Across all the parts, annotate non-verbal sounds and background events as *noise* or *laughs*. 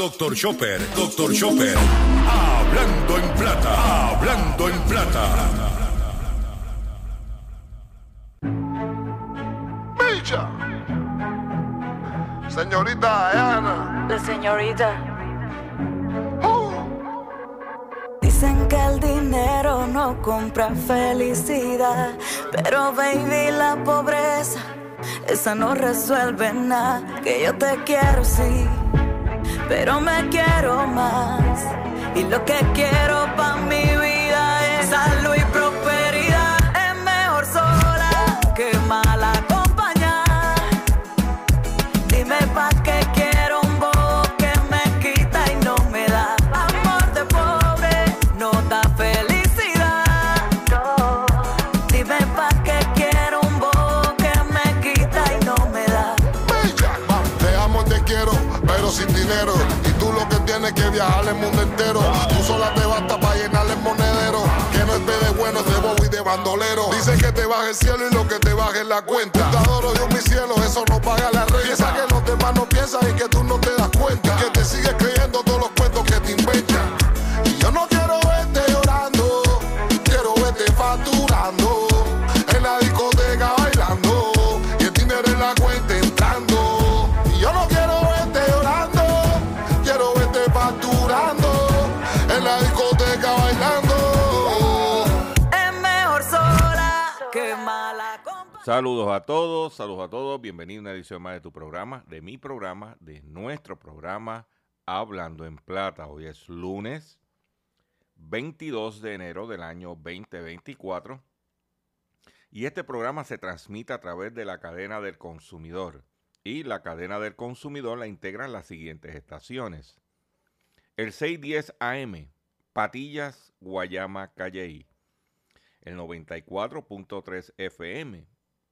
Doctor Chopper, Doctor Chopper. Hablando en plata, hablando en plata. Señorita Diana. La señorita. Oh. Dicen que el dinero no compra felicidad, pero baby la pobreza, esa no resuelve nada. Que yo te quiero sí, pero me quiero más. Y lo que quiero para mi vida es salud viajar el mundo entero. Tú sola te basta para llenar el monedero. Que no es de bueno, de bobo y de bandolero. Dicen que te baje el cielo y lo que te baje es la cuenta. Te adoro yo mi cielo, eso no paga la renta. Piensa que los demás no piensan y que tú no te Saludos a todos, saludos a todos, bienvenidos a una edición más de tu programa, de mi programa, de nuestro programa Hablando en Plata. Hoy es lunes 22 de enero del año 2024 y este programa se transmite a través de la cadena del consumidor y la cadena del consumidor la integran las siguientes estaciones. El 610 AM, Patillas, Guayama, Calleí. El 94.3 FM,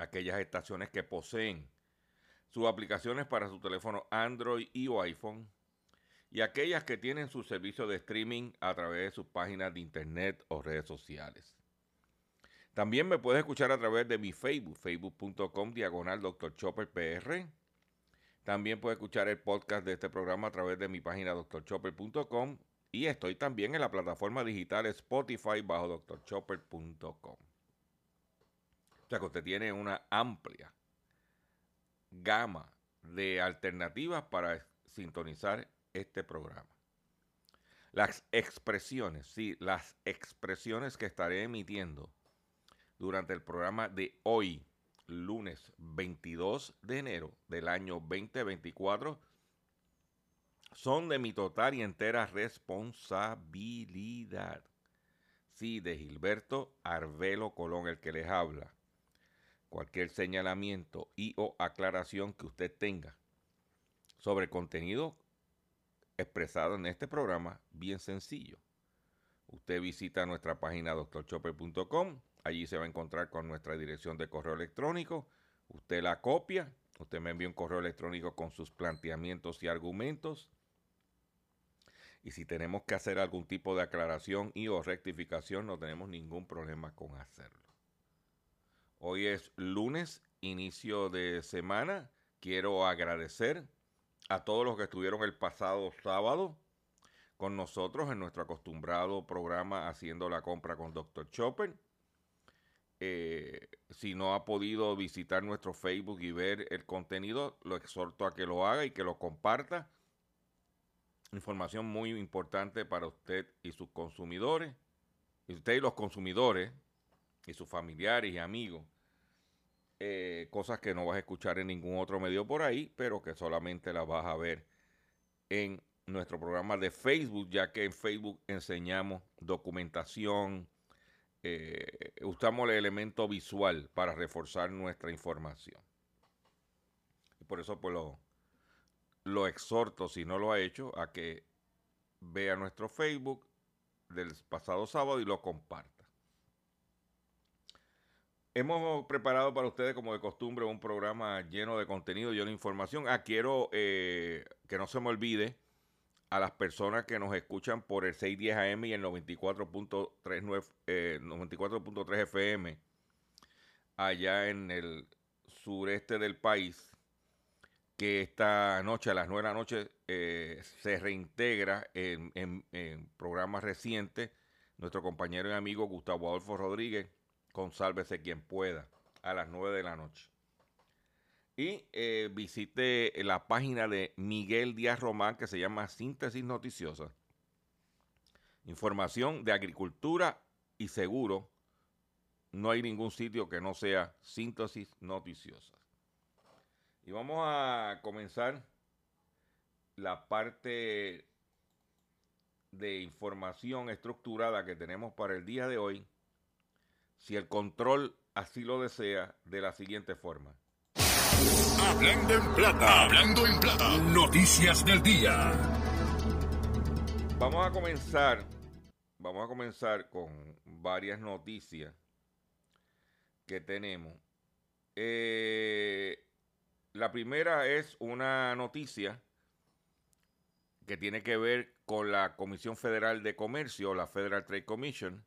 Aquellas estaciones que poseen sus aplicaciones para su teléfono Android y o iPhone. Y aquellas que tienen su servicio de streaming a través de sus páginas de internet o redes sociales. También me puedes escuchar a través de mi Facebook, facebook.com diagonal Dr. Chopper PR. También puedes escuchar el podcast de este programa a través de mi página drchopper.com y estoy también en la plataforma digital Spotify bajo drchopper.com. O sea que usted tiene una amplia gama de alternativas para sintonizar este programa. Las expresiones, sí, las expresiones que estaré emitiendo durante el programa de hoy, lunes 22 de enero del año 2024, son de mi total y entera responsabilidad. Sí, de Gilberto Arbelo Colón, el que les habla. Cualquier señalamiento y o aclaración que usted tenga sobre contenido expresado en este programa, bien sencillo. Usted visita nuestra página doctorchopper.com, allí se va a encontrar con nuestra dirección de correo electrónico, usted la copia, usted me envía un correo electrónico con sus planteamientos y argumentos, y si tenemos que hacer algún tipo de aclaración y o rectificación, no tenemos ningún problema con hacerlo. Hoy es lunes, inicio de semana. Quiero agradecer a todos los que estuvieron el pasado sábado con nosotros en nuestro acostumbrado programa Haciendo la compra con Dr. Chopper. Eh, si no ha podido visitar nuestro Facebook y ver el contenido, lo exhorto a que lo haga y que lo comparta información muy importante para usted y sus consumidores, usted y los consumidores, y sus familiares y amigos. Eh, cosas que no vas a escuchar en ningún otro medio por ahí, pero que solamente las vas a ver en nuestro programa de Facebook, ya que en Facebook enseñamos documentación, eh, usamos el elemento visual para reforzar nuestra información. Y por eso pues lo, lo exhorto, si no lo ha hecho, a que vea nuestro Facebook del pasado sábado y lo comparta. Hemos preparado para ustedes, como de costumbre, un programa lleno de contenido, lleno de información. Ah, quiero eh, que no se me olvide a las personas que nos escuchan por el 610 AM y el 94.3 eh, 94.3 FM allá en el sureste del país que esta noche, a las 9 de la noche, eh, se reintegra en, programas recientes nuestro compañero y amigo Gustavo Adolfo Rodríguez con Sálvese quien pueda, a las 9 de la noche. Y eh, visite la página de Miguel Díaz Román que se llama Síntesis Noticiosa. Información de agricultura y seguro. No hay ningún sitio que no sea síntesis noticiosa. Y vamos a comenzar la parte de información estructurada que tenemos para el día de hoy, si el control así lo desea, de la siguiente forma. Hablando en plata, hablando en plata, noticias del día. Vamos a comenzar, vamos a comenzar con varias noticias que tenemos. Eh, la primera es una noticia que tiene que ver con la Comisión Federal de Comercio, la Federal Trade Commission,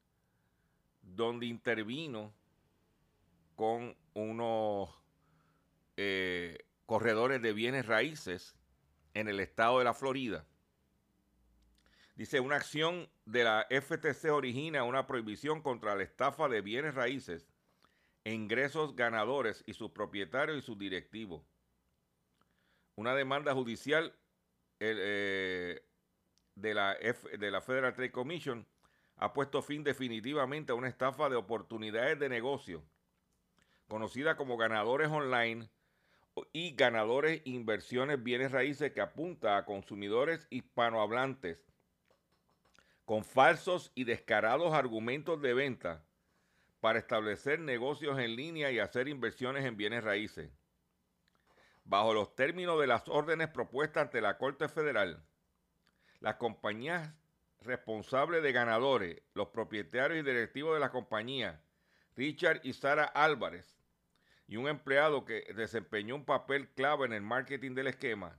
donde intervino con unos eh, corredores de bienes raíces en el estado de la Florida. Dice, una acción de la FTC origina una prohibición contra la estafa de bienes raíces ingresos ganadores y sus propietarios y sus directivos una demanda judicial eh, de, la de la Federal Trade Commission ha puesto fin definitivamente a una estafa de oportunidades de negocio, conocida como ganadores online y ganadores inversiones bienes raíces que apunta a consumidores hispanohablantes con falsos y descarados argumentos de venta para establecer negocios en línea y hacer inversiones en bienes raíces. Bajo los términos de las órdenes propuestas ante la Corte Federal, las compañías responsables de ganadores, los propietarios y directivos de la compañía, Richard y Sara Álvarez, y un empleado que desempeñó un papel clave en el marketing del esquema,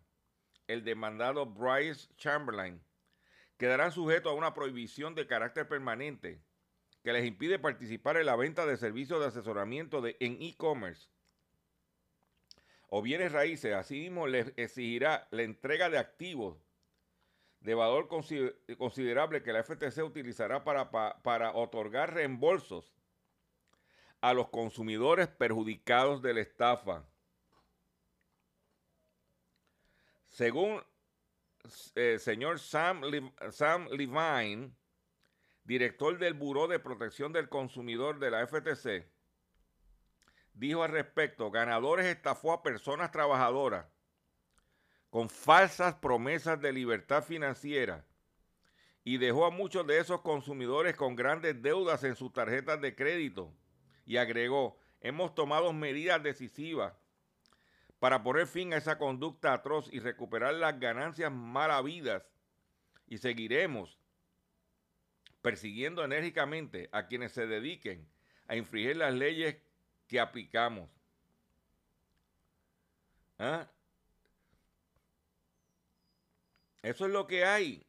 el demandado Bryce Chamberlain, quedarán sujetos a una prohibición de carácter permanente que les impide participar en la venta de servicios de asesoramiento de, en e-commerce. O bienes raíces, asimismo les exigirá la entrega de activos de valor considerable que la FTC utilizará para, para, otorgar reembolsos a los consumidores perjudicados de la estafa. Según el eh, señor Sam, Sam Levine, director del Buró de Protección del Consumidor de la FTC, dijo al respecto, ganadores estafó a personas trabajadoras con falsas promesas de libertad financiera y dejó a muchos de esos consumidores con grandes deudas en sus tarjetas de crédito. Y agregó, hemos tomado medidas decisivas para poner fin a esa conducta atroz y recuperar las ganancias mal habidas y seguiremos persiguiendo enérgicamente a quienes se dediquen a infringir las leyes que aplicamos. ¿Ah? Eso es lo que hay.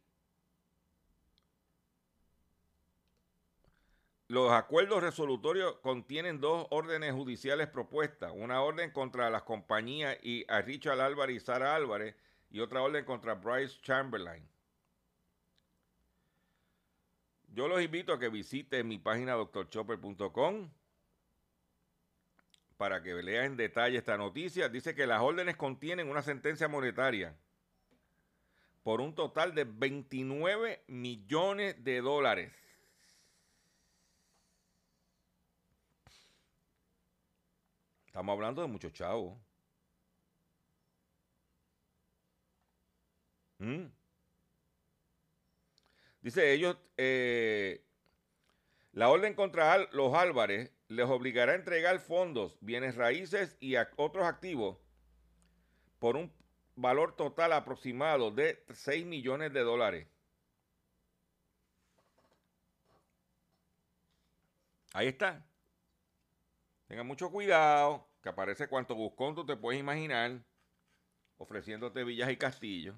Los acuerdos resolutorios contienen dos órdenes judiciales propuestas. Una orden contra las compañías y a Richard Álvarez y Sara Álvarez y otra orden contra Bryce Chamberlain. Yo los invito a que visiten mi página doctorchopper.com para que lea en detalle esta noticia. Dice que las órdenes contienen una sentencia monetaria por un total de 29 millones de dólares. Estamos hablando de muchos chavos. ¿Mm? Dice ellos, eh, la orden contra los Álvarez les obligará a entregar fondos, bienes raíces y otros activos por un valor total aproximado de 6 millones de dólares. Ahí está. Tenga mucho cuidado, que aparece cuanto buscón tú te puedes imaginar, ofreciéndote villas y castillos.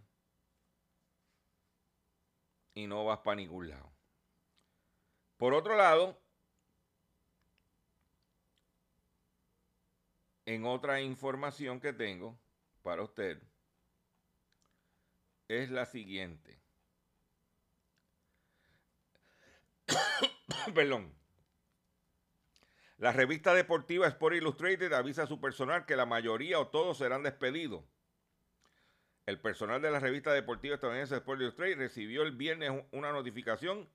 Y no vas para ningún lado. Por otro lado, en otra información que tengo para usted, es la siguiente. *coughs* Perdón. La revista deportiva Sport Illustrated avisa a su personal que la mayoría o todos serán despedidos. El personal de la revista deportiva estadounidense Sport Illustrated recibió el viernes una notificación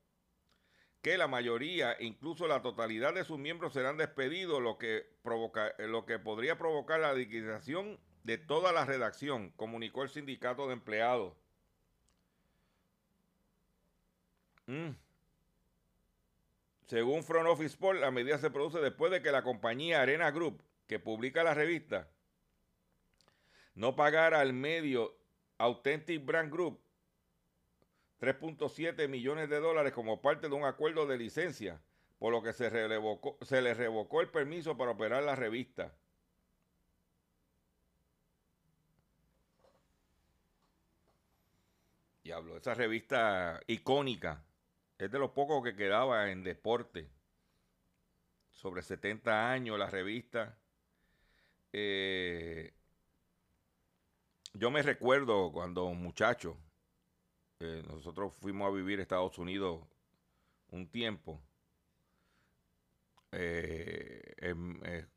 que la mayoría, incluso la totalidad de sus miembros serán despedidos, lo que, provoca, lo que podría provocar la liquidación de toda la redacción, comunicó el sindicato de empleados. Mm. Según Front Office Sport, la medida se produce después de que la compañía Arena Group, que publica la revista, no pagara al medio Authentic Brand Group 3.7 millones de dólares como parte de un acuerdo de licencia, por lo que se, se le revocó el permiso para operar la revista. Diablo, esa revista icónica es de los pocos que quedaba en deporte. Sobre 70 años la revista. Eh, yo me recuerdo cuando muchacho, eh, nosotros fuimos a vivir a Estados Unidos un tiempo, eh, en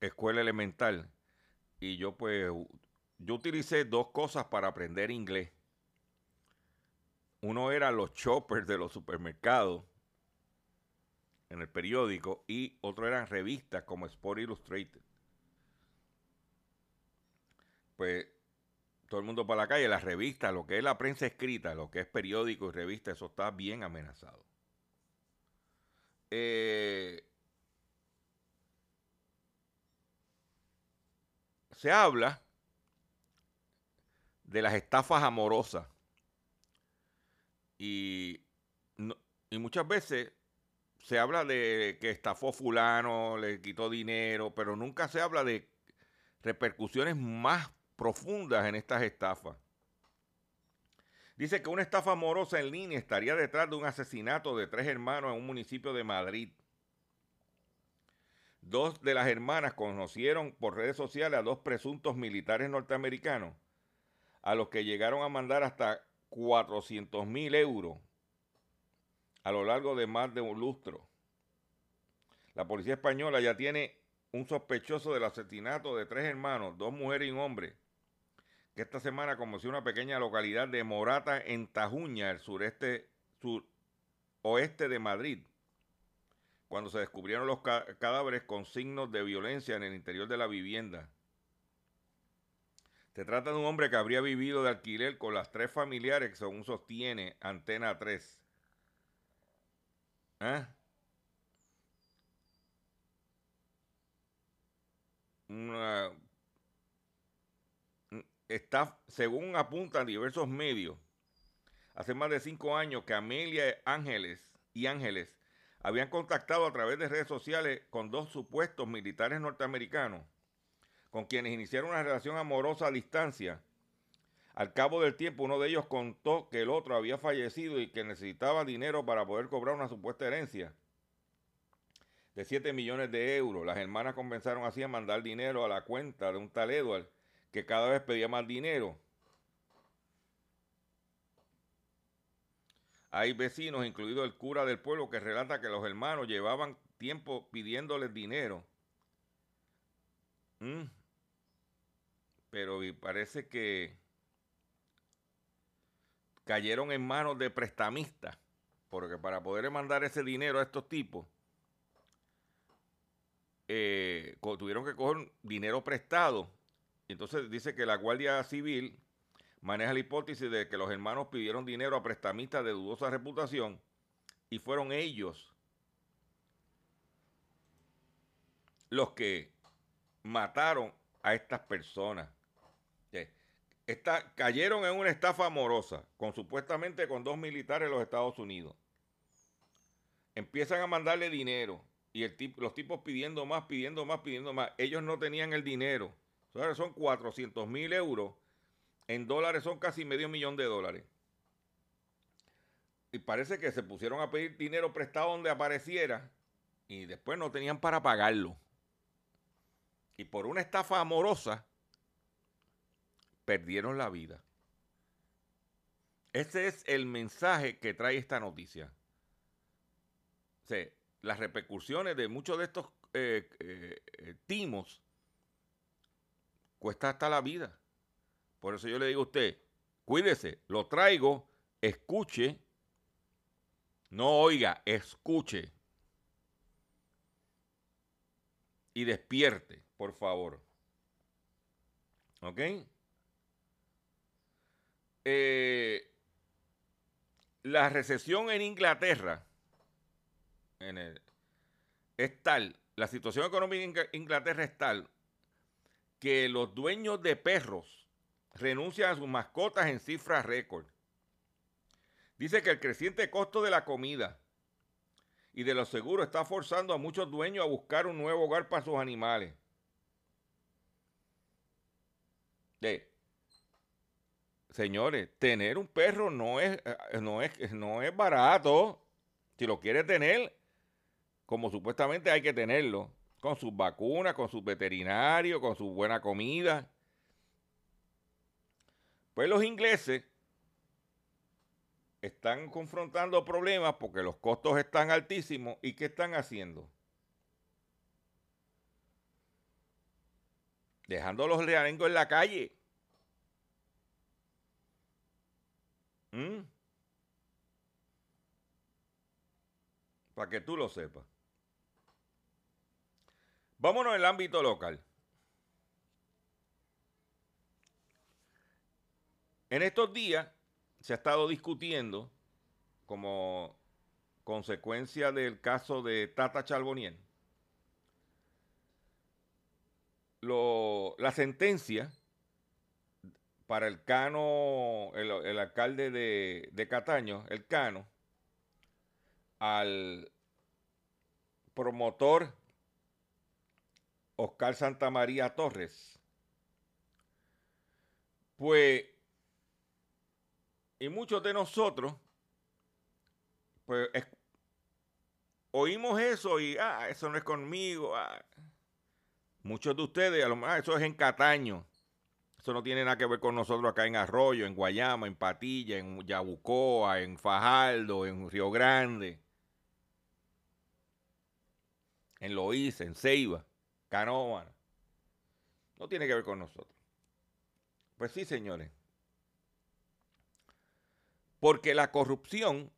escuela elemental, y yo pues, yo utilicé dos cosas para aprender inglés. Uno era los choppers de los supermercados en el periódico y otro eran revistas como Sport Illustrated. Pues todo el mundo para la calle, las revistas, lo que es la prensa escrita, lo que es periódico y revista, eso está bien amenazado. Eh, se habla de las estafas amorosas y, y muchas veces se habla de que estafó fulano, le quitó dinero, pero nunca se habla de repercusiones más profundas en estas estafas. Dice que una estafa amorosa en línea estaría detrás de un asesinato de tres hermanos en un municipio de Madrid. Dos de las hermanas conocieron por redes sociales a dos presuntos militares norteamericanos, a los que llegaron a mandar hasta 400 mil euros a lo largo de más de un lustro. La policía española ya tiene un sospechoso del asesinato de tres hermanos, dos mujeres y un hombre, que esta semana conoció una pequeña localidad de Morata en Tajuña, el sureste, oeste de Madrid, cuando se descubrieron los cadáveres con signos de violencia en el interior de la vivienda. Se trata de un hombre que habría vivido de alquiler con las tres familiares, según sostiene Antena 3. ¿Ah? está, según apuntan diversos medios, hace más de cinco años que Amelia Ángeles y Ángeles habían contactado a través de redes sociales con dos supuestos militares norteamericanos con quienes iniciaron una relación amorosa a distancia. Al cabo del tiempo, uno de ellos contó que el otro había fallecido y que necesitaba dinero para poder cobrar una supuesta herencia de 7 millones de euros. Las hermanas comenzaron así a mandar dinero a la cuenta de un tal Edward que cada vez pedía más dinero. Hay vecinos, incluido el cura del pueblo, que relata que los hermanos llevaban tiempo pidiéndoles dinero. Mm pero parece que cayeron en manos de prestamistas, porque para poder mandar ese dinero a estos tipos, eh, tuvieron que coger dinero prestado. Entonces dice que la Guardia Civil maneja la hipótesis de que los hermanos pidieron dinero a prestamistas de dudosa reputación y fueron ellos los que mataron a estas personas. Cayeron en una estafa amorosa, con supuestamente con dos militares de los Estados Unidos. Empiezan a mandarle dinero y los tipos pidiendo más, pidiendo más, pidiendo más. Ellos no tenían el dinero. son 400 mil euros. En dólares son casi medio millón de dólares. Y parece que se pusieron a pedir dinero prestado donde apareciera y después no tenían para pagarlo y por una estafa amorosa perdieron la vida. Ese es el mensaje que trae esta noticia. las repercusiones de muchos de estos eh, eh, timos cuesta hasta la vida. Por eso yo le digo a usted, cuídese, lo traigo, escuche, no oiga, escuche y despierte por favor. ¿Ok? Eh, la recesión en Inglaterra es tal, la situación económica en Inglaterra es tal que los dueños de perros renuncian a sus mascotas en cifras récord. Dice que el creciente costo de la comida y de los seguros está forzando a muchos dueños a buscar un nuevo hogar para sus animales. Señores, tener un perro no es, eh, no, es, no es barato. Si lo quiere tener, como supuestamente hay que tenerlo, con sus vacunas, con sus veterinarios, con su buena comida. Pues los ingleses están confrontando problemas porque los costos están altísimos. ¿Y qué están haciendo? dejando los realengos en la calle. ¿Mm? Para que tú lo sepas. Vámonos al ámbito local. En estos días se ha estado discutiendo como consecuencia del caso de Tata Charbonier la sentencia para el Cano, el, alcalde de, de, Cataño, el Cano, al promotor Oscar Santamaría Torres, pues, y muchos de nosotros, pues, oímos eso y, ah, eso no es conmigo, ah, Muchos de ustedes, a lo mejor, eso es en Cataño. Eso no tiene nada que ver con nosotros acá en Arroyo, en Guayama, en Patilla, en Yabucoa, en Fajardo, en Río Grande, en Loíza, en Ceiba, Canóvana. No tiene que ver con nosotros. Pues sí, señores. Porque la corrupción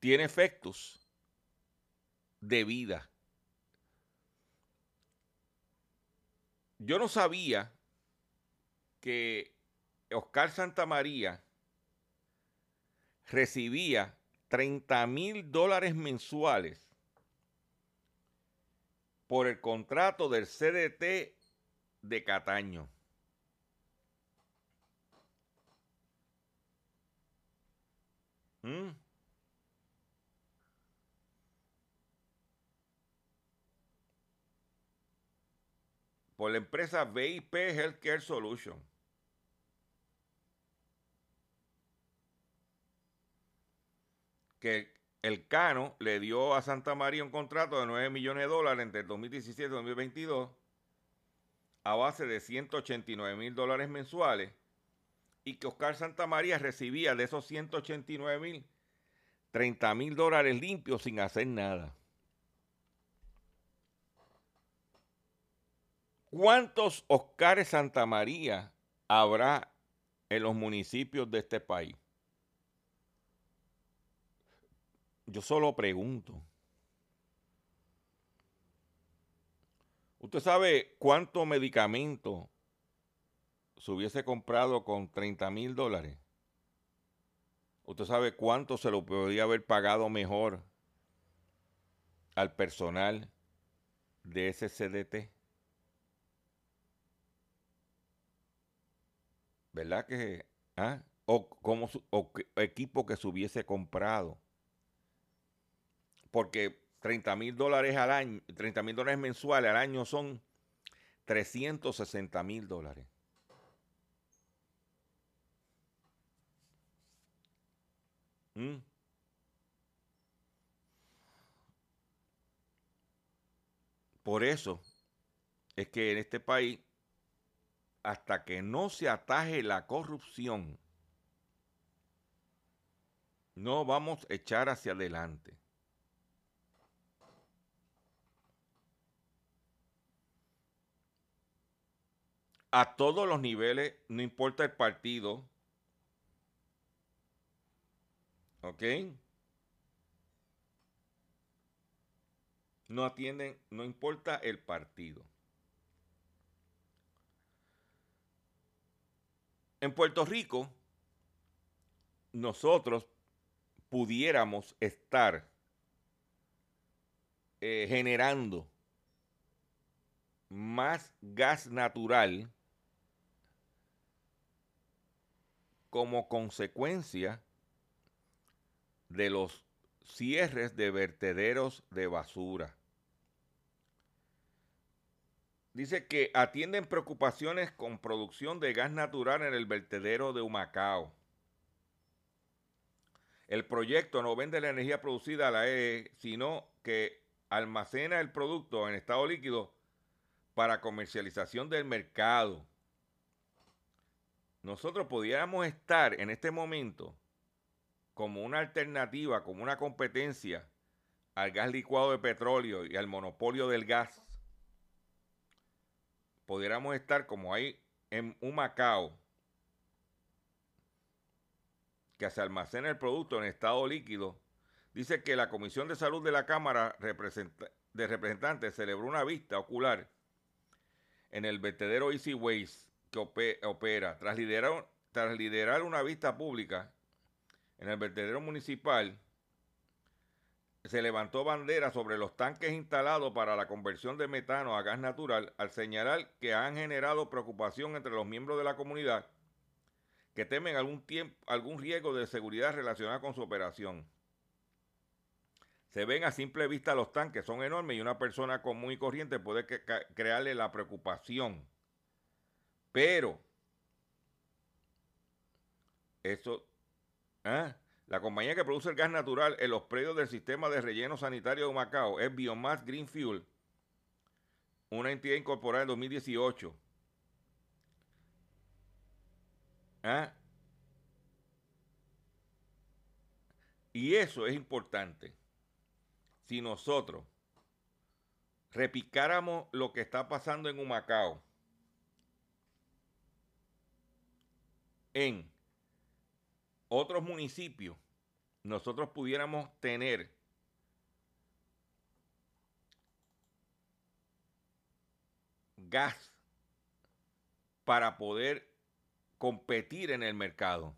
tiene efectos de vida. Yo no sabía que Oscar Santamaría recibía 30 mil dólares mensuales por el contrato del CDT de Cataño. ¿Mm? Por la empresa VIP Healthcare Solution. Que el Cano le dio a Santa María un contrato de 9 millones de dólares entre el 2017 y 2022 a base de 189 mil dólares mensuales y que Oscar Santa María recibía de esos 189 mil 30 mil dólares limpios sin hacer nada. ¿Cuántos Oscar Santa María habrá en los municipios de este país? Yo solo pregunto. ¿Usted sabe cuánto medicamento se hubiese comprado con 30 mil dólares? ¿Usted sabe cuánto se lo podría haber pagado mejor al personal de ese CDT? ¿Verdad que? ¿ah? O, como, o equipo que se hubiese comprado. Porque 30 mil dólares al año, 30 mil dólares mensuales al año son 360 mil dólares. ¿Mm? Por eso es que en este país, hasta que no se ataje la corrupción, no vamos a echar hacia adelante. A todos los niveles, no importa el partido, ¿ok? no atienden, no importa el partido. En Puerto Rico, nosotros pudiéramos estar eh, generando más gas natural como consecuencia de los cierres de vertederos de basura. Dice que atienden preocupaciones con producción de gas natural en el vertedero de Humacao. El proyecto no vende la energía producida a la EE, sino que almacena el producto en estado líquido para comercialización del mercado. Nosotros pudiéramos estar en este momento como una alternativa, como una competencia al gas licuado de petróleo y al monopolio del gas pudiéramos estar como hay en un Macao, que se almacena el producto en estado líquido, dice que la Comisión de Salud de la Cámara de Representantes celebró una vista ocular en el vertedero Easy Waste que opera. Tras liderar, tras liderar una vista pública en el vertedero municipal, se levantó bandera sobre los tanques instalados para la conversión de metano a gas natural al señalar que han generado preocupación entre los miembros de la comunidad que temen algún, tiempo, algún riesgo de seguridad relacionado con su operación. Se ven a simple vista los tanques, son enormes y una persona común y corriente puede crearle la preocupación. Pero, eso, ¿eh? La compañía que produce el gas natural en los predios del sistema de relleno sanitario de Macao es Biomass Green Fuel, una entidad incorporada en 2018. ¿Ah? Y eso es importante. Si nosotros repicáramos lo que está pasando en Humacao en otros municipios nosotros pudiéramos tener gas para poder competir en el mercado.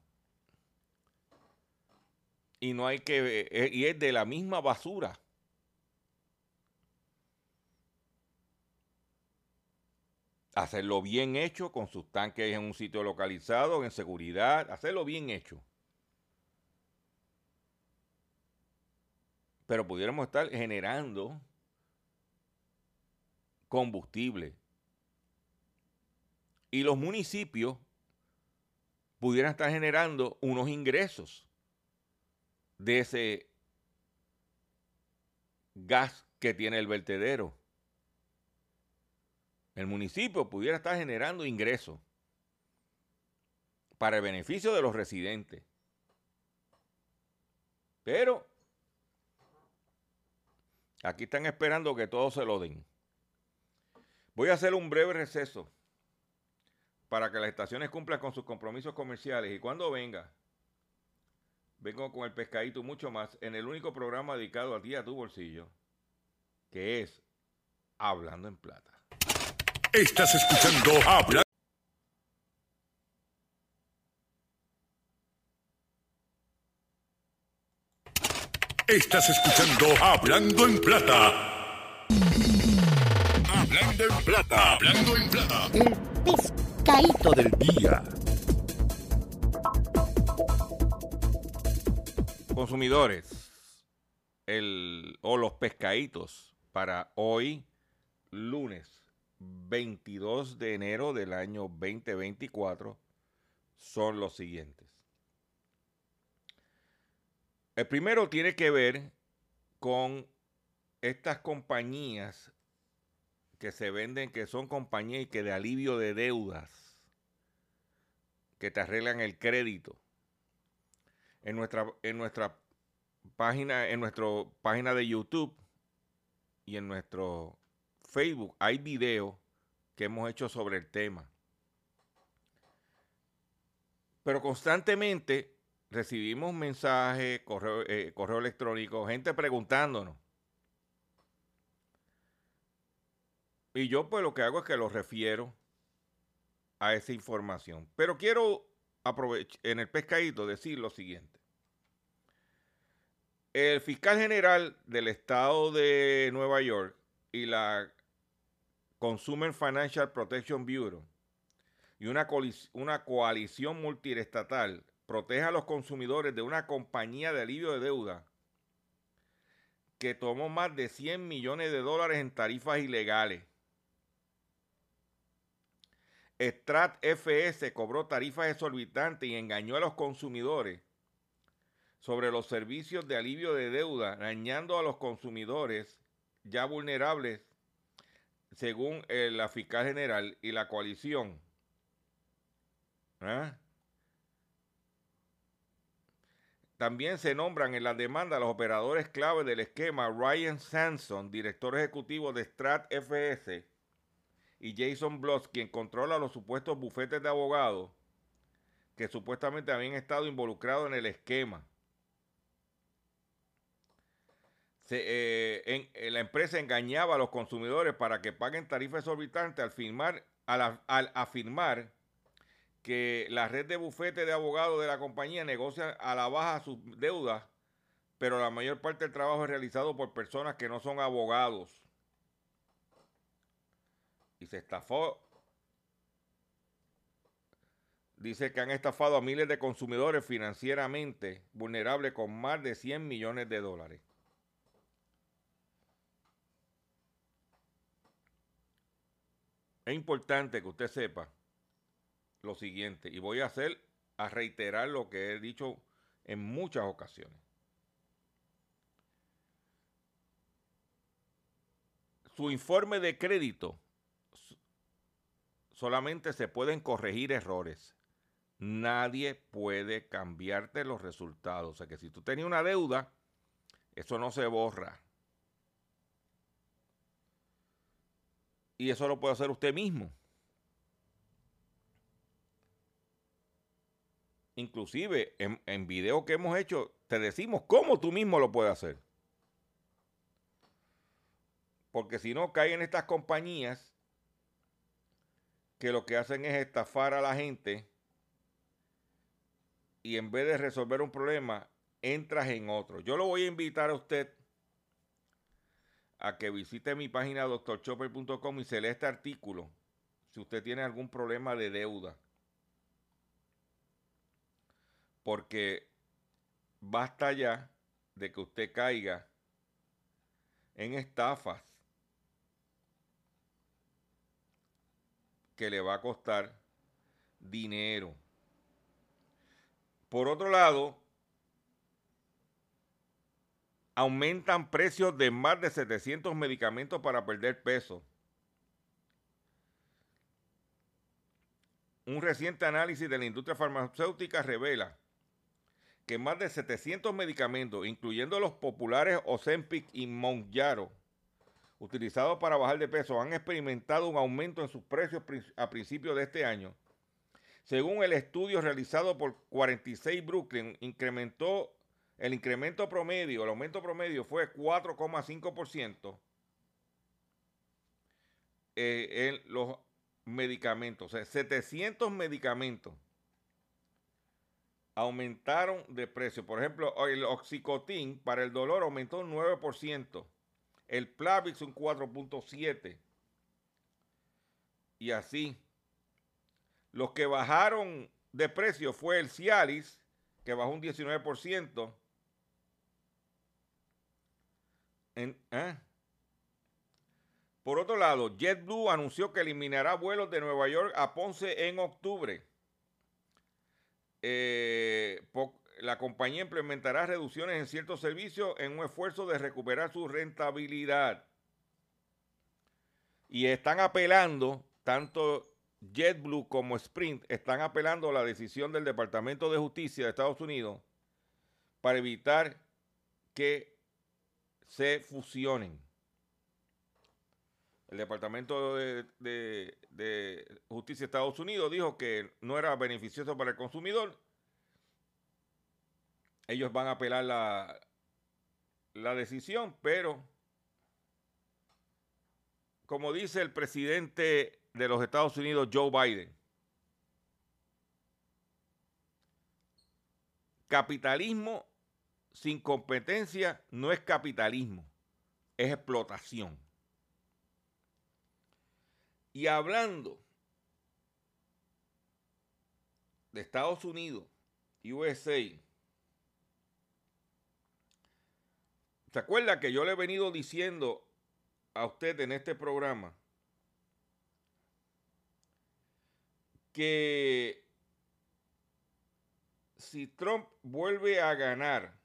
Y no hay que eh, y es de la misma basura. Hacerlo bien hecho con sus tanques en un sitio localizado, en seguridad, hacerlo bien hecho. Pero pudiéramos estar generando combustible. Y los municipios pudieran estar generando unos ingresos de ese gas que tiene el vertedero. El municipio pudiera estar generando ingresos para el beneficio de los residentes. Pero Aquí están esperando que todos se lo den. Voy a hacer un breve receso para que las estaciones cumplan con sus compromisos comerciales. Y cuando venga, vengo con el pescadito mucho más en el único programa dedicado a ti, a tu bolsillo, que es Hablando en Plata. Estás escuchando Habla. Estás escuchando Hablando en Plata. Hablando en Plata. Hablando en Plata. El pescadito del día. Consumidores, el, o los pescaditos para hoy, lunes 22 de enero del año 2024, son los siguientes. El primero tiene que ver con estas compañías que se venden, que son compañías y que de alivio de deudas, que te arreglan el crédito. En nuestra, en nuestra página, en nuestra página de YouTube y en nuestro Facebook hay videos que hemos hecho sobre el tema. Pero constantemente recibimos mensajes, correo, eh, correo electrónico, gente preguntándonos. Y yo pues lo que hago es que lo refiero a esa información. Pero quiero aprovechar en el pescadito decir lo siguiente. El fiscal general del estado de Nueva York y la Consumer Financial Protection Bureau y una, una coalición multiestatal protege a los consumidores de una compañía de alivio de deuda que tomó más de 100 millones de dólares en tarifas ilegales. Strat FS cobró tarifas exorbitantes y engañó a los consumidores sobre los servicios de alivio de deuda, dañando a los consumidores ya vulnerables, según la fiscal general y la coalición. ¿Ah? También se nombran en la demanda los operadores clave del esquema Ryan Sanson, director ejecutivo de Strat FS, y Jason Bloss, quien controla los supuestos bufetes de abogados que supuestamente habían estado involucrados en el esquema. Eh, eh, la empresa engañaba a los consumidores para que paguen tarifas exorbitantes al, firmar, al, al afirmar que la red de bufetes de abogados de la compañía negocia a la baja sus deudas, pero la mayor parte del trabajo es realizado por personas que no son abogados. Y se estafó. Dice que han estafado a miles de consumidores financieramente vulnerables con más de 100 millones de dólares. Es importante que usted sepa lo siguiente, y voy a hacer, a reiterar lo que he dicho en muchas ocasiones. Su informe de crédito solamente se pueden corregir errores. Nadie puede cambiarte los resultados. O sea que si tú tenías una deuda, eso no se borra. Y eso lo puede hacer usted mismo. Inclusive en, en videos que hemos hecho, te decimos cómo tú mismo lo puedes hacer. Porque si no, caen en estas compañías que lo que hacen es estafar a la gente y en vez de resolver un problema, entras en otro. Yo lo voy a invitar a usted a que visite mi página doctorchopper.com y se lea este artículo si usted tiene algún problema de deuda porque basta ya de que usted caiga en estafas que le va a costar dinero. Por otro lado, aumentan precios de más de 700 medicamentos para perder peso. Un reciente análisis de la industria farmacéutica revela que más de 700 medicamentos, incluyendo los populares Ozempic y Monjaro, utilizados para bajar de peso, han experimentado un aumento en sus precios a principios de este año Según el estudio realizado por 46 Brooklyn, incrementó el incremento promedio, el aumento promedio fue 4,5% eh, en los medicamentos. O sea, 700 medicamentos aumentaron de precio. Por ejemplo, el oxicotín para el dolor aumentó un 9%, el Plavix un 4.7%. Y así. Los que bajaron de precio fue el Cialis, que bajó un 19%. ¿eh? Por otro lado, JetBlue anunció que eliminará vuelos de Nueva York a Ponce en octubre. Eh, la compañía implementará reducciones en ciertos servicios en un esfuerzo de recuperar su rentabilidad. Y están apelando, tanto JetBlue como Sprint, están apelando a la decisión del Departamento de Justicia de Estados Unidos para evitar que se fusionen. El Departamento de, Justicia de Estados Unidos dijo que no era beneficioso para el consumidor. Ellos van a apelar la, la decisión, pero como dice el presidente de los Estados Unidos, Joe Biden, capitalismo sin competencia no es capitalismo, es explotación. Y hablando de Estados Unidos, USA, ¿se acuerda que yo le he venido diciendo a usted en este programa que si Trump vuelve a ganar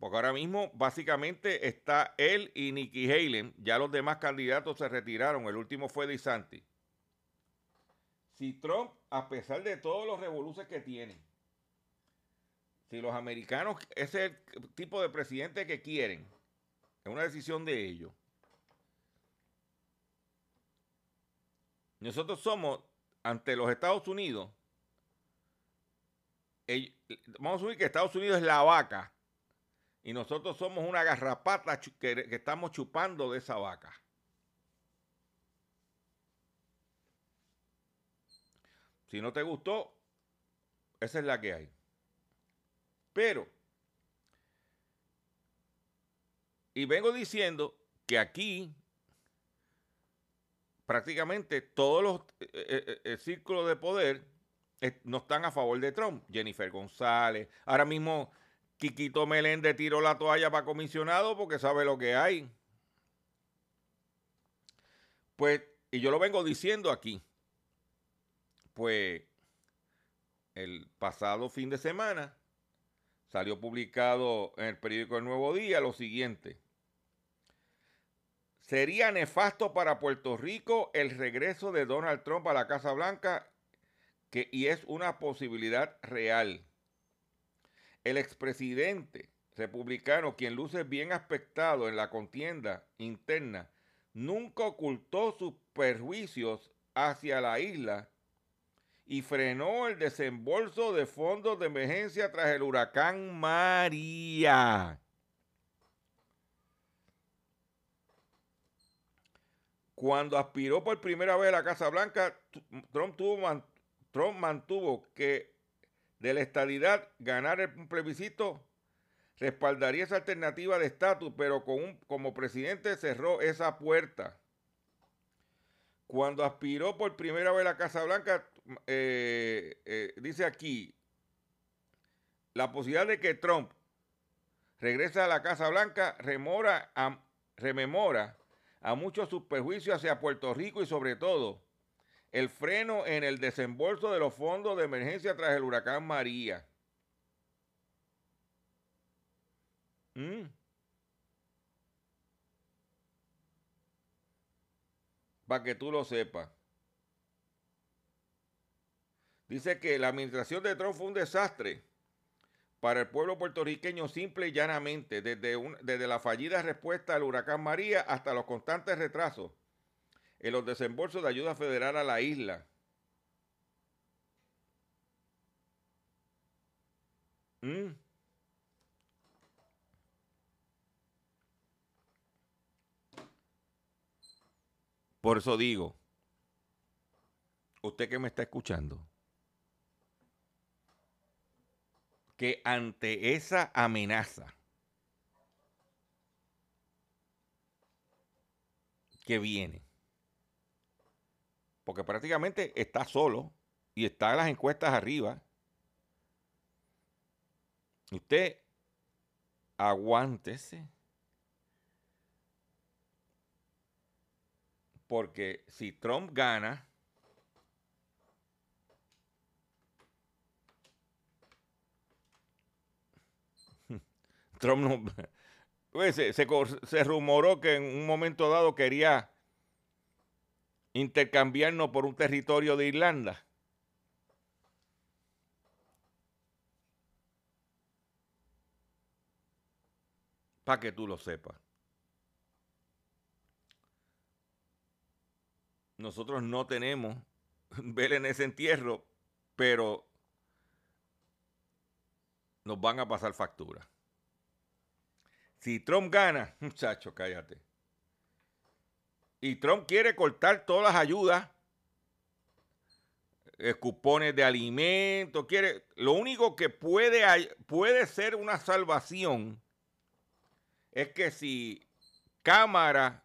Porque ahora mismo básicamente está él y Nikki Haley. Ya los demás candidatos se retiraron. El último fue DeSantis. Si Trump, a pesar de todos los revoluciones que tiene, si los americanos, ese es el tipo de presidente que quieren, es una decisión de ellos. Nosotros somos, ante los Estados Unidos, vamos a asumir que Estados Unidos es la vaca y nosotros somos una garrapata que, estamos chupando de esa vaca. Si no te gustó, esa es la que hay. Pero, y vengo diciendo que aquí prácticamente todos los eh, eh, eh, círculos de poder no están a favor de Trump. Jennifer González, ahora mismo Quiquito Meléndez tiró la toalla para comisionado porque sabe lo que hay. Pues, y yo lo vengo diciendo aquí, pues el pasado fin de semana salió publicado en el periódico El Nuevo Día lo siguiente. Sería nefasto para Puerto Rico el regreso de Donald Trump a la Casa Blanca que, y es una posibilidad real. El expresidente republicano, quien luce bien aspectado en la contienda interna, nunca ocultó sus perjuicios hacia la isla y frenó el desembolso de fondos de emergencia tras el huracán María. Cuando aspiró por primera vez a la Casa Blanca, Trump, Trump mantuvo que de la estadidad, ganar el plebiscito respaldaría esa alternativa de estatus, pero como presidente cerró esa puerta. Cuando aspiró por primera vez a la Casa Blanca, eh, eh, dice aquí, la posibilidad de que Trump regrese a la Casa Blanca remora rememora a muchos sus perjuicios hacia Puerto Rico y sobre todo el freno en el desembolso de los fondos de emergencia tras el huracán María. Mm. Para que tú lo sepas. Dice que la administración de Trump fue un desastre para el pueblo puertorriqueño simple y llanamente, desde, desde la fallida respuesta al huracán María hasta los constantes retrasos en los desembolsos de ayuda federal a la isla. Mm. Por eso digo, usted que me está escuchando, que ante esa amenaza que viene, porque prácticamente está solo y está las encuestas arriba, usted aguántese. Porque si Trump gana, *laughs* Trump no, *laughs* pues, se, se, se, rumoró que en un momento dado quería intercambiarnos por un territorio de Irlanda. Para que tú lo sepas. Nosotros no tenemos *laughs* ver en ese entierro, pero nos van a pasar factura. Si Trump gana, *laughs* muchacho, cállate. Y Trump quiere cortar todas las ayudas, cupones de alimentos, quiere. Lo único que puede, puede ser una salvación es que si Cámara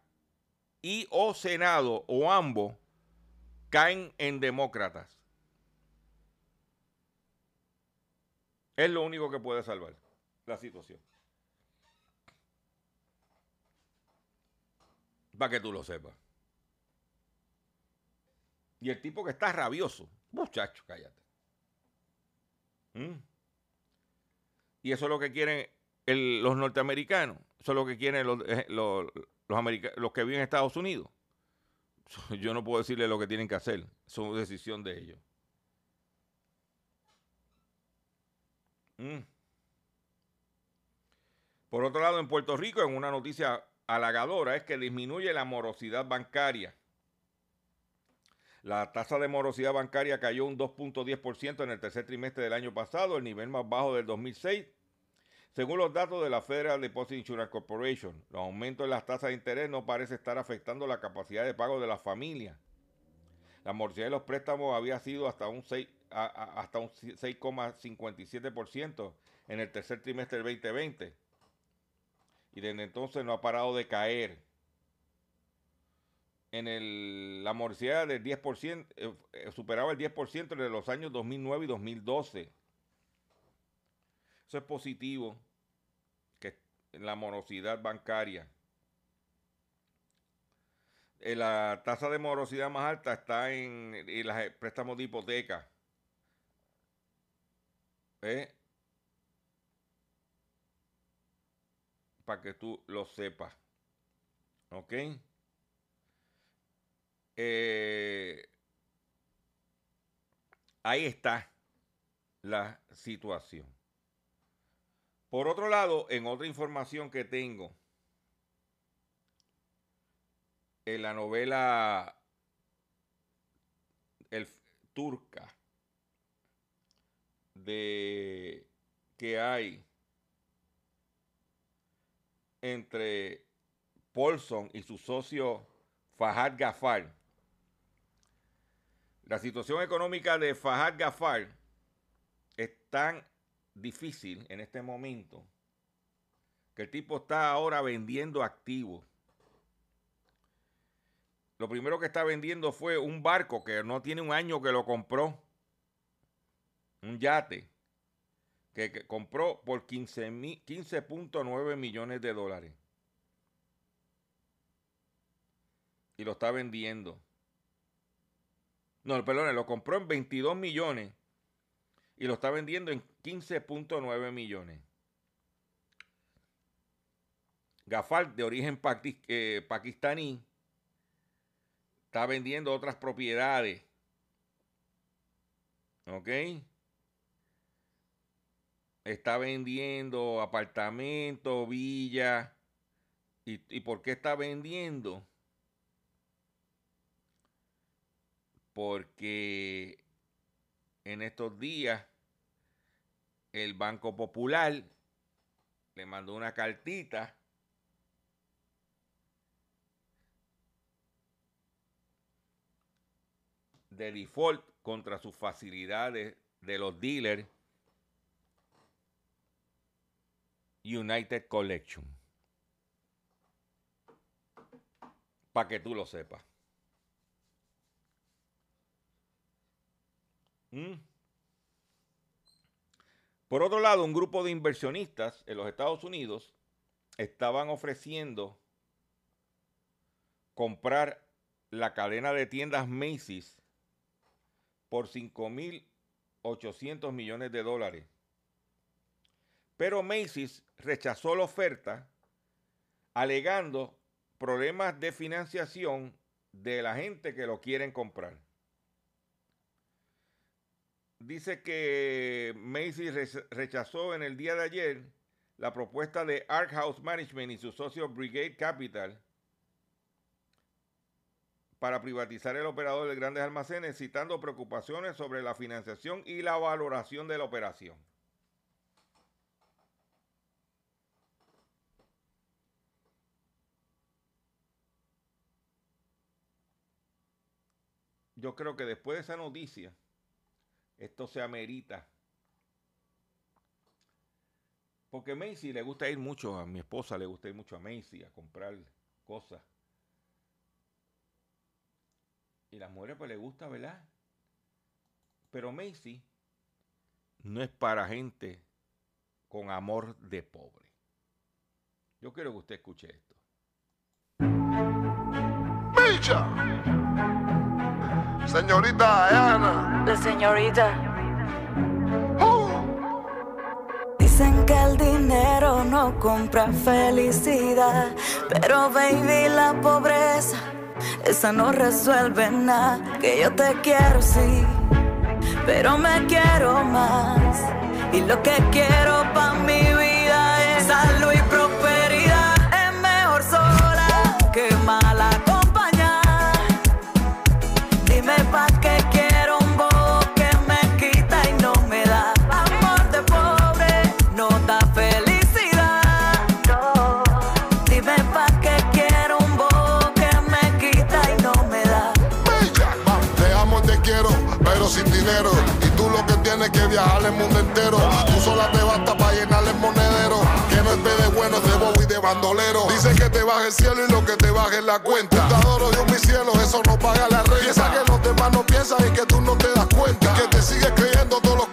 y o Senado o ambos caen en demócratas. Es lo único que puede salvar la situación. Para que tú lo sepas. Y el tipo que está rabioso, muchacho, cállate. ¿Mm? Y eso es lo que quieren los norteamericanos. Eso es lo que quieren los, eh, los, los que viven en Estados Unidos. *laughs* Yo no puedo decirle lo que tienen que hacer. Es decisión de ellos. Mm. Por otro lado, en Puerto Rico, en una noticia halagadora, es que disminuye la morosidad bancaria. La tasa de morosidad bancaria cayó un 2.10% en el tercer trimestre del año pasado, el nivel más bajo del 2006 según los datos de la Federal Deposit Insurance Corporation, los aumentos en las tasas de interés no parece estar afectando la capacidad de pago de las familias. La morosidad de los préstamos había sido hasta un 6,57% en el tercer trimestre del 2020 y desde entonces no ha parado de caer. En el, la morosidad del 10% eh, eh, superaba el 10% entre los años 2009 y 2012. Eso es positivo la morosidad bancaria. Eh, la tasa de morosidad más alta está en, en los préstamos de hipoteca. ¿Eh? Para que tú lo sepas. ¿Ok? Eh, ahí está la situación. Por otro lado, en otra información que tengo, en la novela el, turca de que hay entre Paulson y su socio Fahad Gafar. La situación económica de Fahad Gafar es tan difícil en este momento que el tipo está ahora vendiendo activos. Lo primero que está vendiendo fue un barco que no tiene un año que lo compró. Un yate que, compró por 15.9 millones de dólares. Y lo está vendiendo. No, perdón, lo compró en 22 millones y lo está vendiendo en 15.9 millones. Gafal, de origen eh, pakistaní, está vendiendo otras propiedades. ¿Ok? Está vendiendo apartamentos, villas. ¿Y, ¿Y por qué está vendiendo? porque en estos días el Banco Popular le mandó una cartita de default contra sus facilidades de los dealers United Collection. Para que tú lo sepas. ¿Mm? Por otro lado, un grupo de inversionistas en los Estados Unidos estaban ofreciendo comprar la cadena de tiendas Macy's por 5.800 millones de dólares. Pero Macy's rechazó la oferta alegando problemas de financiación de la gente que lo quieren comprar. Dice que Macy's rechazó en el día de ayer la propuesta de Ark House Management y su socio Brigade Capital para privatizar el operador de grandes almacenes, citando preocupaciones sobre la financiación y la valoración de la operación. Yo creo que después de esa noticia, esto se amerita. Porque Macy le gusta ir mucho, a mi esposa le gusta ir mucho a Macy a comprar cosas. Y las mujeres pues le gusta, ¿verdad? Pero Macy no es para gente con amor de pobre. Yo quiero que usted escuche esto. Señorita Diana. La señorita. Dicen que el dinero no compra felicidad, pero baby la pobreza esa no resuelve nada. Que yo te quiero, sí, pero me quiero más. Y lo que quiero para mi viajar el mundo entero. Tú sola te basta para llenar el monedero. Que no es de bueno, es de bobo y de bandolero. Dicen que te baja el cielo y lo que te baja es la cuenta. Te adoro yo mi cielo, eso no paga la renta. Piensa que los demás no piensan y que tú no te das cuenta. Que te sigues creyendo todos los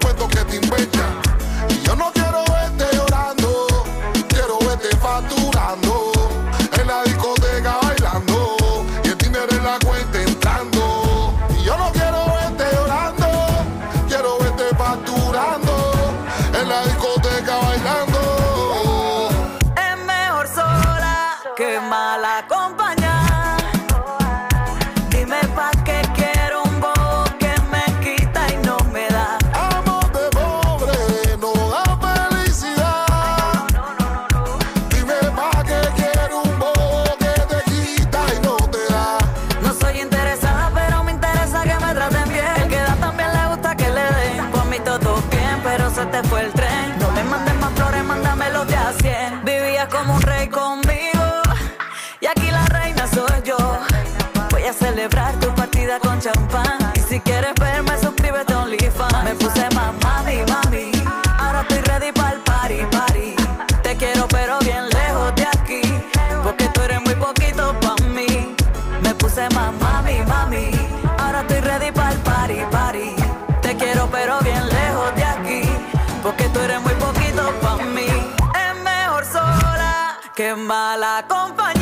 Más mami, mami. Ahora estoy ready para el party, party. Te quiero, pero bien lejos de aquí. Porque tú eres muy poquito para mí. Es mejor sola que mala acompañada.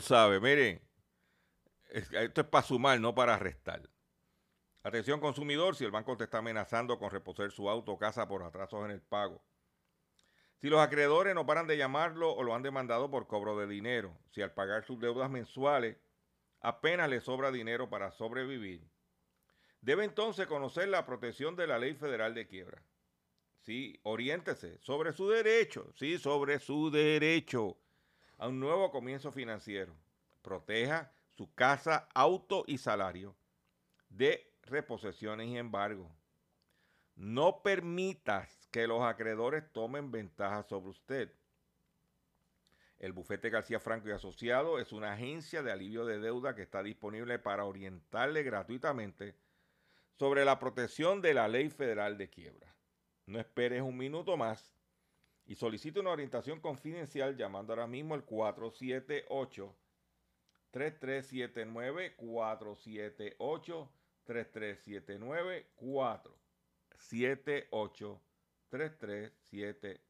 Tú sabes, miren, esto es para sumar, no para restar. Atención consumidor, si el banco te está amenazando con reposer su auto o casa por atrasos en el pago. Si los acreedores no paran de llamarlo o lo han demandado por cobro de dinero. Si al pagar sus deudas mensuales apenas le sobra dinero para sobrevivir. Debe entonces conocer la protección de la ley federal de quiebra. Sí, oriéntese sobre su derecho, sí, sobre su derecho a un nuevo comienzo financiero. Proteja su casa, auto y salario de reposesiones y embargo. No permitas que los acreedores tomen ventaja sobre usted. El bufete García Franco y Asociado es una agencia de alivio de deuda que está disponible para orientarle gratuitamente sobre la protección de la ley federal de quiebra. No esperes un minuto más y solicite una orientación confidencial llamando ahora mismo al 478 3379 478 3379 478 3379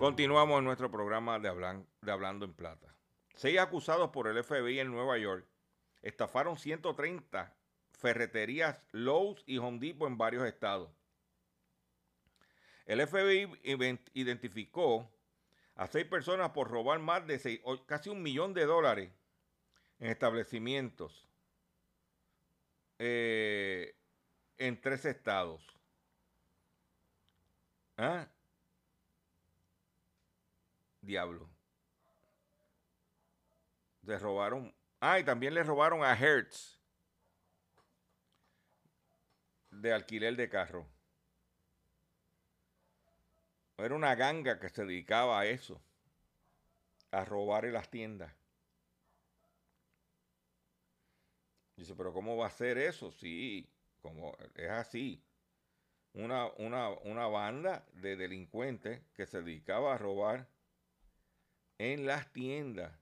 Continuamos en nuestro programa de, de Hablando en Plata. Seis acusados por el FBI en Nueva York estafaron 130 ferreterías Lowe's y Home Depot en varios estados. El FBI identificó a seis personas por robar más de casi un millón de dólares en establecimientos eh, en tres estados. ¿Ah? Diablo. Le robaron. Ah, y también le robaron a Hertz de alquiler de carro. Era una ganga que se dedicaba a eso, a robar en las tiendas. Dice, pero ¿cómo va a ser eso? Sí, como es así. Una, una, una banda de delincuentes que se dedicaba a robar en las tiendas.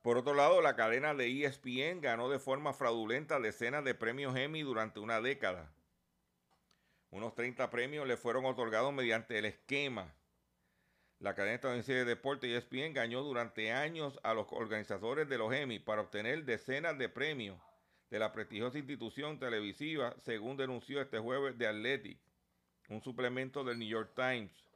Por otro lado, la cadena de ESPN ganó de forma fraudulenta decenas de premios Emmy durante una década. Unos 30 premios le fueron otorgados mediante el esquema. La cadena estadounidense de deporte ESPN ganó durante años a los organizadores de los Emmy para obtener decenas de premios de la prestigiosa institución televisiva, según denunció este jueves The Athletic, un suplemento del New York Times.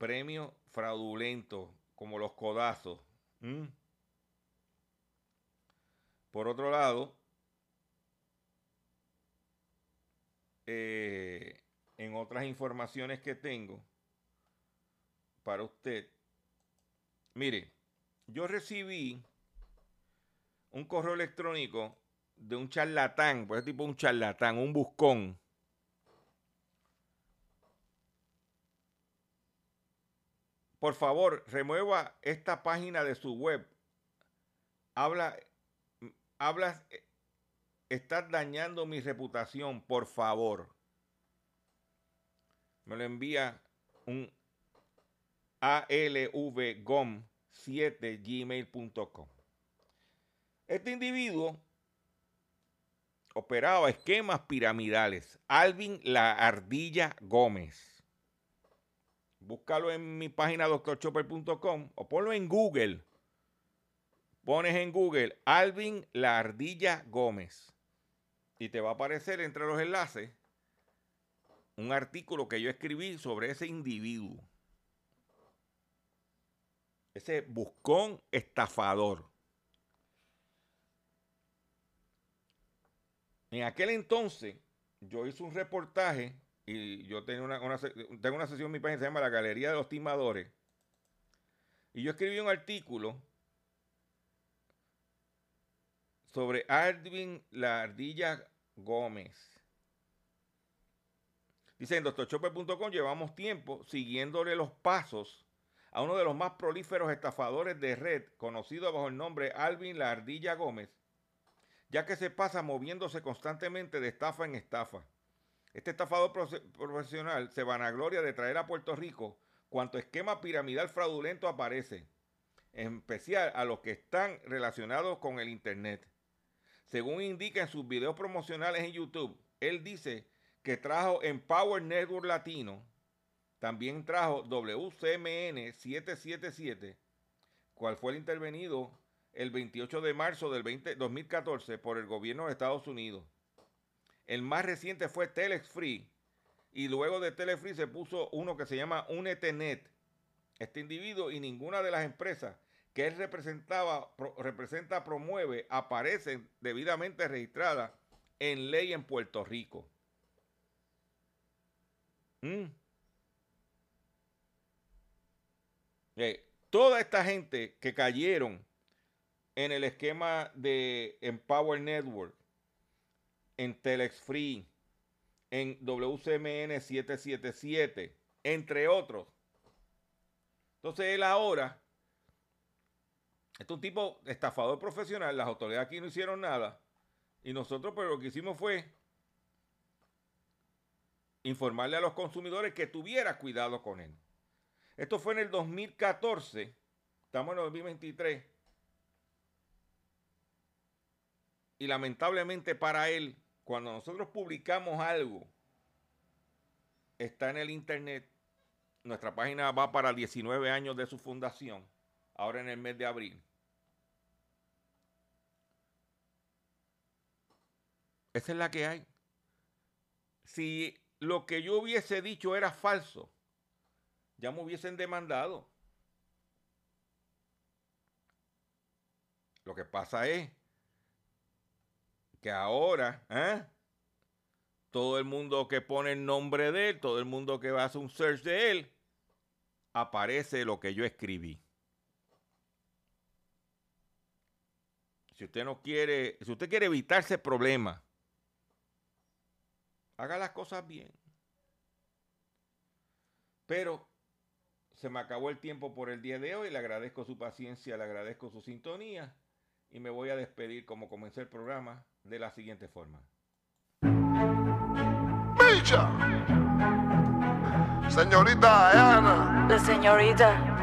Premio fraudulento, como los codazos. Por otro lado, eh, en otras informaciones que tengo para usted, mire, yo recibí un correo electrónico de un charlatán, pues tipo un charlatán, un buscón, por favor, remueva esta página de su web. Habla, hablas, estás dañando mi reputación, por favor. Me lo envía un alvgom7gmail.com. Este individuo operaba esquemas piramidales. Alvin La Ardilla Gómez búscalo en mi página doctorchopper.com o ponlo en Google. Pones en Google Alvin La Ardilla Gómez y te va a aparecer entre los enlaces un artículo que yo escribí sobre ese individuo. Ese buscón estafador. En aquel entonces yo hice un reportaje y yo tengo una, tengo una sesión en mi página que se llama La Galería de los Timadores. Y yo escribí un artículo sobre Arvin La Ardilla Gómez. Dice en llevamos tiempo siguiéndole los pasos a uno de los más prolíferos estafadores de red, conocido bajo el nombre Alvin La Ardilla Gómez, ya que se pasa moviéndose constantemente de estafa en estafa. Este estafador profesional se vanagloria de traer a Puerto Rico cuanto esquema piramidal fraudulento aparece, en especial a los que están relacionados con el Internet. Según indica en sus videos promocionales en YouTube, él dice que trajo en Power Network Latino, también trajo WCMN 777, cual fue el intervenido el 28 de marzo del 2014 por el gobierno de Estados Unidos. El más reciente fue Telex Free y luego de Telex Free se puso uno que se llama UNETENET. Este individuo y ninguna de las empresas que él representaba, representa, promueve, aparecen debidamente registradas en ley en Puerto Rico. Mm. Eh, toda esta gente que cayeron en el esquema de Empower Network, en Telex Free, en WCMN 777, entre otros. Entonces él ahora, este es un tipo estafador profesional, las autoridades aquí no hicieron nada, y nosotros pues lo que hicimos fue informarle a los consumidores que tuviera cuidado con él. Esto fue en el 2014, estamos en el 2023. Y lamentablemente para él, cuando nosotros publicamos algo, está en el internet. Nuestra página va para 19 años de su fundación, ahora en el mes de abril. Esa es la que hay. Si lo que yo hubiese dicho era falso, ya me hubiesen demandado. Lo que pasa es que ahora, ¿eh? todo el mundo que pone el nombre de él, todo el mundo que hacer un search de él, aparece lo que yo escribí. Si usted no quiere, si usted quiere evitarse problemas, haga las cosas bien. Pero se me acabó el tiempo por el día de hoy. Le agradezco su paciencia, le agradezco su sintonía y me voy a despedir como comencé el programa de la siguiente forma. ¡Bicha! Señorita Ana. La señorita.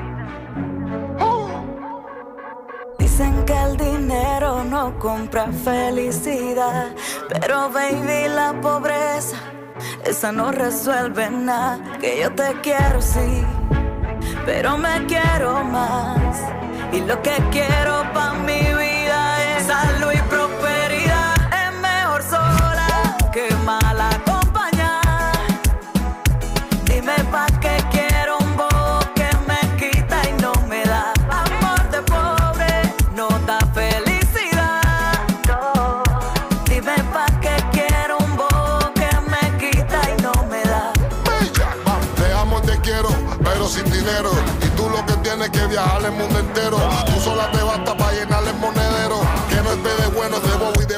Dicen que el dinero no compra felicidad, pero baby la pobreza, esa no resuelve nada. Que yo te quiero sí pero me quiero más. Y lo que quiero para mi vida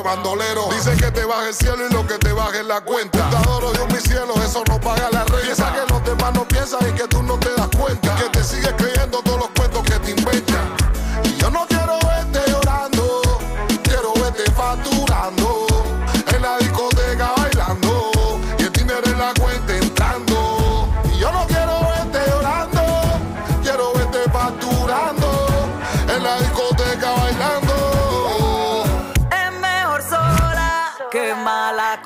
bandolero. Dice que te baje el cielo y lo que te baje es la cuenta. Te adoro Dios mi cielo, eso no paga la renta. Piensa que los demás no piensan y que tú no te das cuenta. Que te sigues creyendo